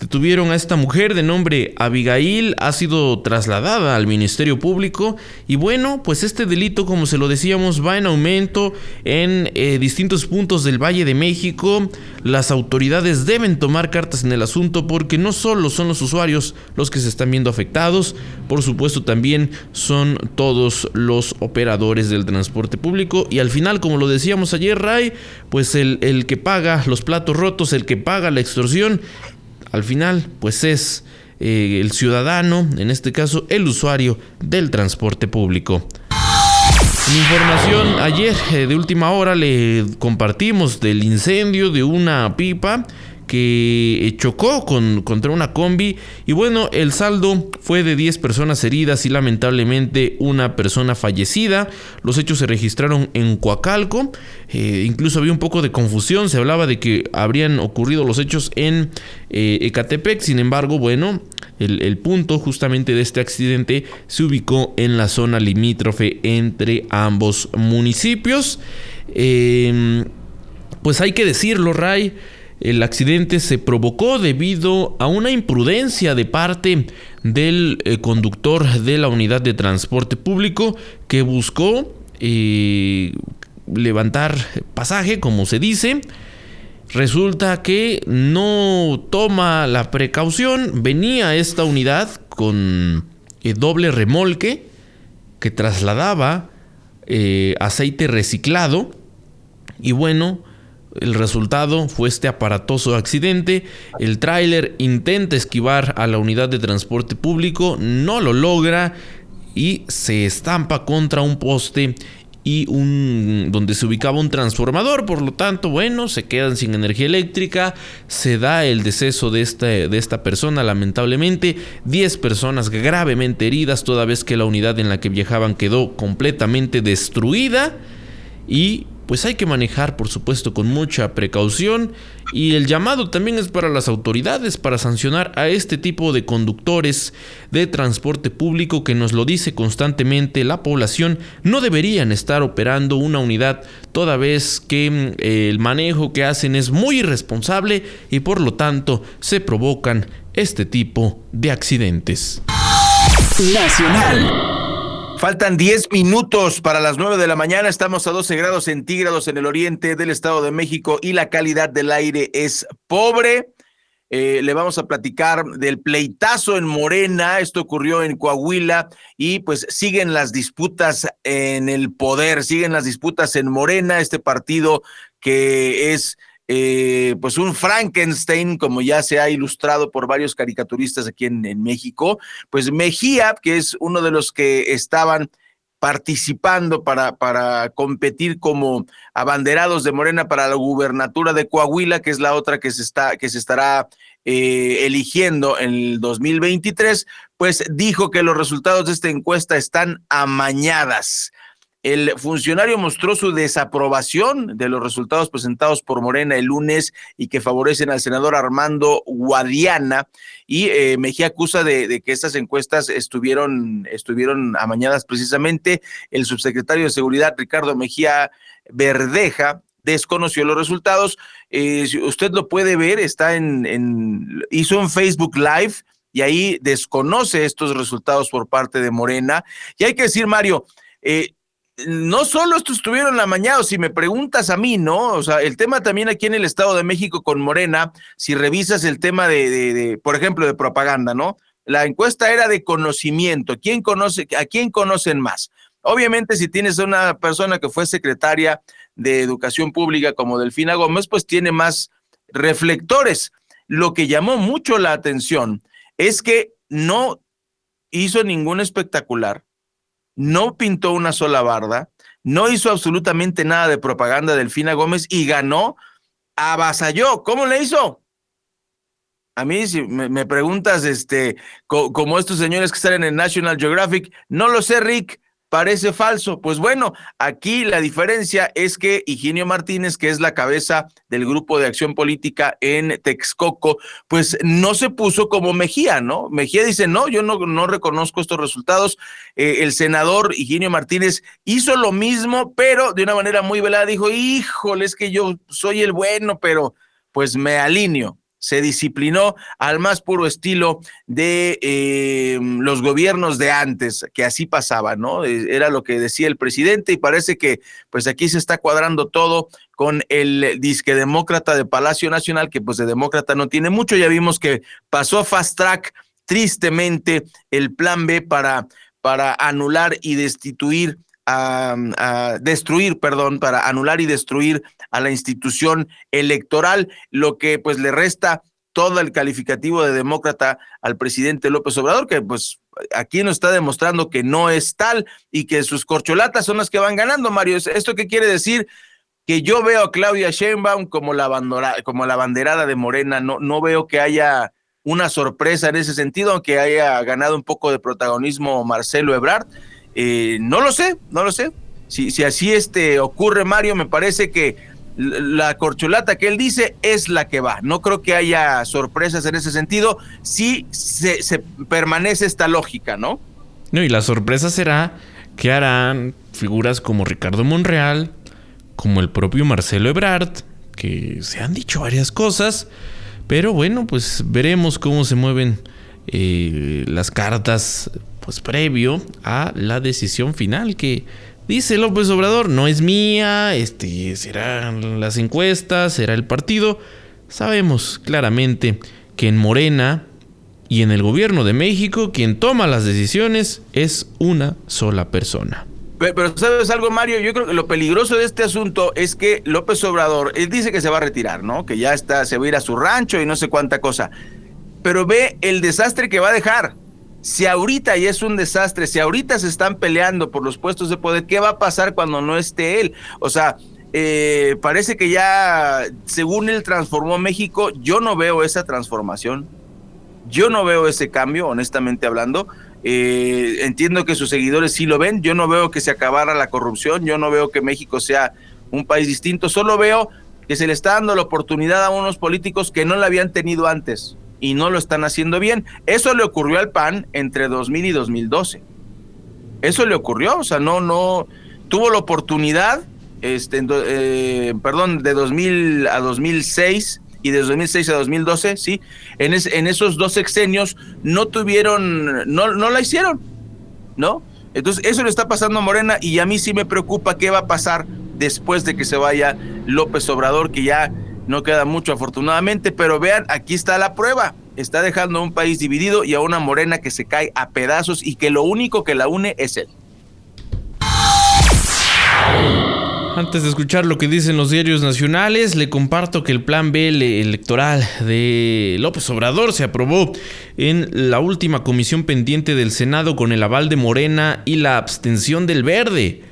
Detuvieron a esta mujer de nombre Abigail, ha sido trasladada al Ministerio Público y bueno, pues este delito, como se lo decíamos, va en aumento en eh, distintos puntos del Valle de México. Las autoridades deben tomar cartas en el asunto porque no solo son los usuarios los que se están viendo afectados, por supuesto también son todos los operadores del transporte público y al final, como lo decíamos ayer, Ray, pues el, el que paga los platos rotos, el que paga la extorsión, al final, pues es eh, el ciudadano, en este caso el usuario del transporte público. En información, ayer eh, de última hora le compartimos del incendio de una pipa que chocó con, contra una combi y bueno, el saldo fue de 10 personas heridas y lamentablemente una persona fallecida. Los hechos se registraron en Coacalco, eh, incluso había un poco de confusión, se hablaba de que habrían ocurrido los hechos en eh, Ecatepec, sin embargo, bueno, el, punto justamente de este accidente se ubicó en la zona limítrofe entre ambos municipios. Eh, pues hay que decirlo, Ray. El accidente se provocó debido a una imprudencia de parte del eh, conductor de la unidad de transporte público que buscó eh, levantar pasaje, como se dice. Resulta que no toma la precaución. Venía esta unidad con eh, doble remolque que trasladaba aceite reciclado. Y bueno, el resultado fue este aparatoso accidente. El tráiler intenta esquivar a la unidad de transporte público, no lo logra y se estampa contra un poste y un donde se ubicaba un transformador, por lo tanto, bueno, se quedan sin energía eléctrica, se da el deceso de esta, de esta persona, lamentablemente, 10 personas gravemente heridas, toda vez que la unidad en la que viajaban quedó completamente destruida y pues hay que manejar por supuesto con mucha precaución y el llamado también es para las autoridades para sancionar a este tipo de conductores de transporte público que nos lo dice constantemente la población no deberían estar operando una unidad toda vez que mm, el manejo que hacen es muy irresponsable y por lo tanto se provocan este tipo de accidentes. Nacional. Faltan 10 minutos para las 9 de la mañana. Estamos a 12 grados centígrados en el oriente del Estado de México y la calidad del aire es pobre. Eh, le vamos a platicar del pleitazo en Morena. Esto ocurrió en Coahuila y pues siguen las disputas en el poder, siguen las disputas en Morena, este partido que es eh, pues un Frankenstein, como ya se ha ilustrado por varios caricaturistas aquí en, México, pues Mejía, que es uno de los que estaban participando para, para competir como abanderados de Morena para la gubernatura de Coahuila, que es la otra que se, está, que se estará eh, eligiendo en el 2023, pues dijo que los resultados de esta encuesta están amañadas. El funcionario mostró su desaprobación de los resultados presentados por Morena el lunes y que favorecen al senador Armando Guadiana y eh, Mejía acusa de, que estas encuestas estuvieron, estuvieron amañadas precisamente. El subsecretario de Seguridad, Ricardo Mejía Verdeja, desconoció los resultados. Eh, usted lo puede ver, está en, en, hizo un Facebook Live y ahí desconoce estos resultados por parte de Morena. Y hay que decir, Mario, eh, no solo esto estuvieron amañados, si me preguntas a mí, ¿no? O sea, el tema también aquí en el Estado de México con Morena, si revisas el tema de, por ejemplo, de propaganda, ¿no? La encuesta era de conocimiento, ¿quién conoce, a quién conocen más? Obviamente, si tienes una persona que fue secretaria de Educación Pública como Delfina Gómez, pues tiene más reflectores. Lo que llamó mucho la atención es que no hizo ningún espectacular, no pintó una sola barda, no hizo absolutamente nada de propaganda Delfina Gómez y ganó, avasalló. ¿Cómo le hizo? A mí, si me, preguntas, este, como estos señores que están en el National Geographic, no lo sé, Rick, parece falso. Pues bueno, aquí la diferencia es que Higinio Martínez, que es la cabeza del grupo de acción política en Texcoco, pues no se puso como Mejía, ¿no? Mejía dice, no, yo no, no reconozco estos resultados. Eh, el senador Higinio Martínez hizo lo mismo, pero de una manera muy velada dijo, híjole, es que yo soy el bueno, pero pues me alineo se disciplinó al más puro estilo de eh, los gobiernos de antes, que así pasaba, ¿no? Eh, era lo que decía el presidente y parece que pues aquí se está cuadrando todo con el disque demócrata de Palacio Nacional, que pues de demócrata no tiene mucho, ya vimos que pasó fast track tristemente el plan B para, para anular y destituir a, destruir, perdón, para anular y destruir a la institución electoral, lo que pues le resta todo el calificativo de demócrata al presidente López Obrador, que pues aquí nos está demostrando que no es tal y que sus corcholatas son las que van ganando, Mario. ¿Esto qué quiere decir? Que yo veo a Claudia Sheinbaum como la, bandera, como la banderada de Morena, no, no veo que haya una sorpresa en ese sentido, aunque haya ganado un poco de protagonismo Marcelo Ebrard. Eh, no lo sé, no lo sé. Si, si así este ocurre, Mario, me parece que la corcholata que él dice es la que va. No creo que haya sorpresas en ese sentido si se, permanece esta lógica, ¿no? No, y la sorpresa será que harán figuras como Ricardo Monreal, como el propio Marcelo Ebrard, que se han dicho varias cosas, pero bueno, pues veremos cómo se mueven eh, las cartas pues previo a la decisión final que dice López Obrador no es mía, este serán las encuestas, será el partido. Sabemos claramente que en Morena y en el gobierno de México quien toma las decisiones es una sola persona. Pero, ¿sabes algo, Mario? Yo creo que lo peligroso de este asunto es que López Obrador, él dice que se va a retirar, ¿no? Que ya está, se va a ir a su rancho y no sé cuánta cosa. Pero ve el desastre que va a dejar. Si ahorita ya es un desastre, si ahorita se están peleando por los puestos de poder, ¿qué va a pasar cuando no esté él? O sea, eh, parece que ya, según él transformó México, yo no veo esa transformación. Yo no veo ese cambio, honestamente hablando. Eh, entiendo que sus seguidores sí lo ven. Yo no veo que se acabara la corrupción. Yo no veo que México sea un país distinto. Solo veo que se le está dando la oportunidad a unos políticos que no la habían tenido antes y no lo están haciendo bien. Eso le ocurrió al PAN entre 2000 y 2012. Eso le ocurrió, o sea, no, no, tuvo la oportunidad, este, eh, perdón, de 2000 a 2006 y de 2006 a 2012, sí, en, en esos dos sexenios no tuvieron, no, no la hicieron, ¿no? Entonces, eso le está pasando a Morena y a mí sí me preocupa qué va a pasar después de que se vaya López Obrador, que ya no queda mucho afortunadamente, pero vean, aquí está la prueba. Está dejando a un país dividido y a una morena que se cae a pedazos y que lo único que la une es él. Antes de escuchar lo que dicen los diarios nacionales, le comparto que el plan B electoral de López Obrador se aprobó en la última comisión pendiente del Senado con el aval de Morena y la abstención del Verde.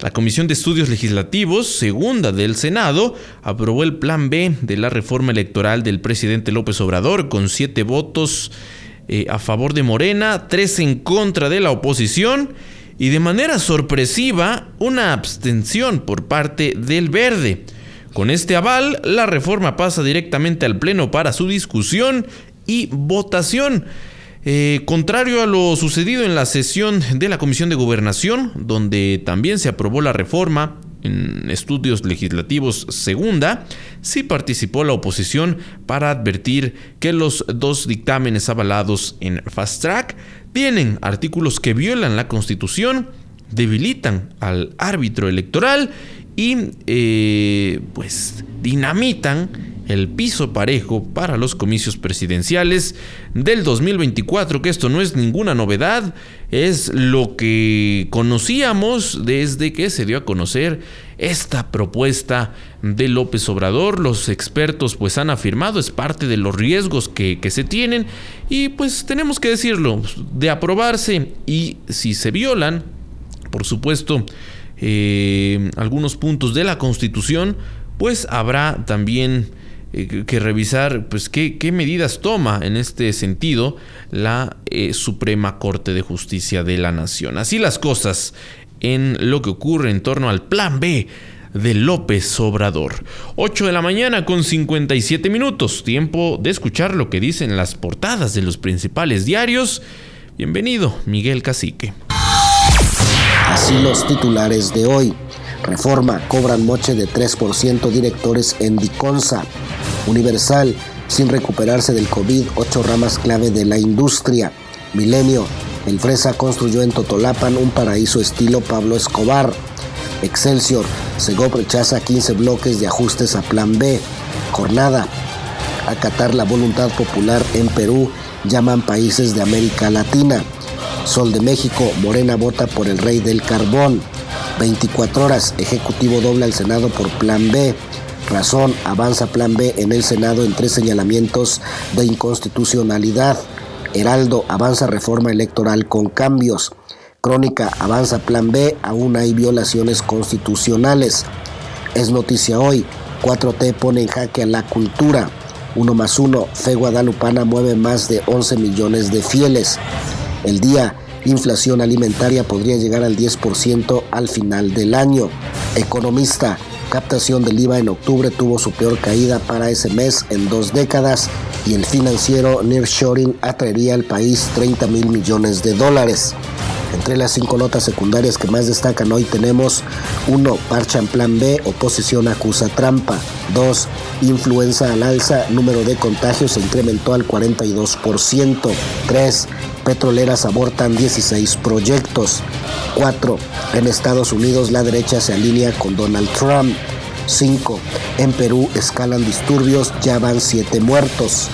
La Comisión de Estudios Legislativos, segunda del Senado, aprobó el Plan B de la reforma electoral del presidente López Obrador con siete votos eh, a favor de Morena, tres en contra de la oposición y de manera sorpresiva una abstención por parte del Verde. Con este aval, la reforma pasa directamente al Pleno para su discusión y votación. Eh, contrario a lo sucedido en la sesión de la Comisión de Gobernación, donde también se aprobó la reforma en estudios legislativos segunda, sí participó la oposición para advertir que los dos dictámenes avalados en Fast Track tienen artículos que violan la Constitución, debilitan al árbitro electoral y eh, pues dinamitan el piso parejo para los comicios presidenciales del 2024, que esto no es ninguna novedad, es lo que conocíamos desde que se dio a conocer esta propuesta de López Obrador. Los expertos pues han afirmado, es parte de los riesgos que, se tienen y pues tenemos que decirlo, de aprobarse y si se violan, por supuesto, eh, algunos puntos de la Constitución, pues habrá también eh, que revisar pues qué, medidas toma en este sentido la eh, Suprema Corte de Justicia de la Nación. Así las cosas en lo que ocurre en torno al Plan B de López Obrador. 8 de la mañana con 57 minutos, tiempo de escuchar lo que dicen las portadas de los principales diarios. Bienvenido, Miguel Cacique. Así los titulares de hoy. Reforma, cobran moche de 3% directores en Diconsa. Universal, sin recuperarse del COVID, ocho ramas clave de la industria. Milenio, el Fresa construyó en Totolapan un paraíso estilo Pablo Escobar. Excelsior, Segov rechaza 15 bloques de ajustes a Plan B. Jornada, acatar la voluntad popular en Perú, llaman países de América Latina. Sol de México, Morena vota por el rey del carbón. 24 horas, Ejecutivo dobla el Senado por Plan B. Razón, avanza Plan B en el Senado en tres señalamientos de inconstitucionalidad. Heraldo, avanza reforma electoral con cambios. Crónica, avanza Plan B, aún hay violaciones constitucionales. Es noticia hoy, 4T pone en jaque a la cultura. Uno más uno, Fe Guadalupana mueve más de 11 millones de fieles. El día, inflación alimentaria podría llegar al 10% al final del año. Economista, captación del IVA en octubre tuvo su peor caída para ese mes en dos décadas y el financiero Nearshoring atraería al país 30 mil millones de dólares. Entre las cinco notas secundarias que más destacan hoy tenemos 1. Parcha en plan B, oposición acusa trampa. 2. Influenza al alza, número de contagios se incrementó al 42%. 3. Petroleras abortan 16 proyectos. 4. En Estados Unidos la derecha se alinea con Donald Trump. 5. En Perú escalan disturbios, ya van 7 muertos.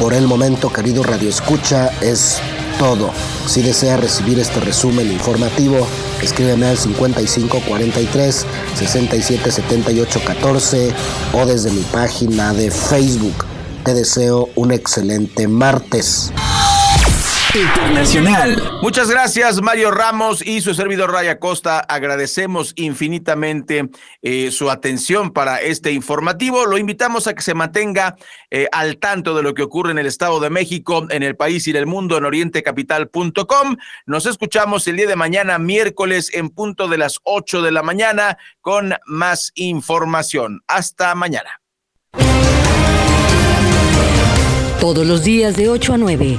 Por el momento, querido Radio Escucha, es todo. Si desea recibir este resumen informativo, Escríbeme al 5543 677814 o desde mi página de Facebook. Te deseo un excelente martes. Internacional. Muchas gracias, Mario Ramos y su servidor Raya Costa. Agradecemos infinitamente eh, su atención para este informativo. Lo invitamos a que se mantenga eh, al tanto de lo que ocurre en el Estado de México, en el país y en el mundo en orientecapital.com. Nos escuchamos el día de mañana, miércoles, en punto de las 8 de la mañana, con más información. Hasta mañana. Todos los días de 8 a 9.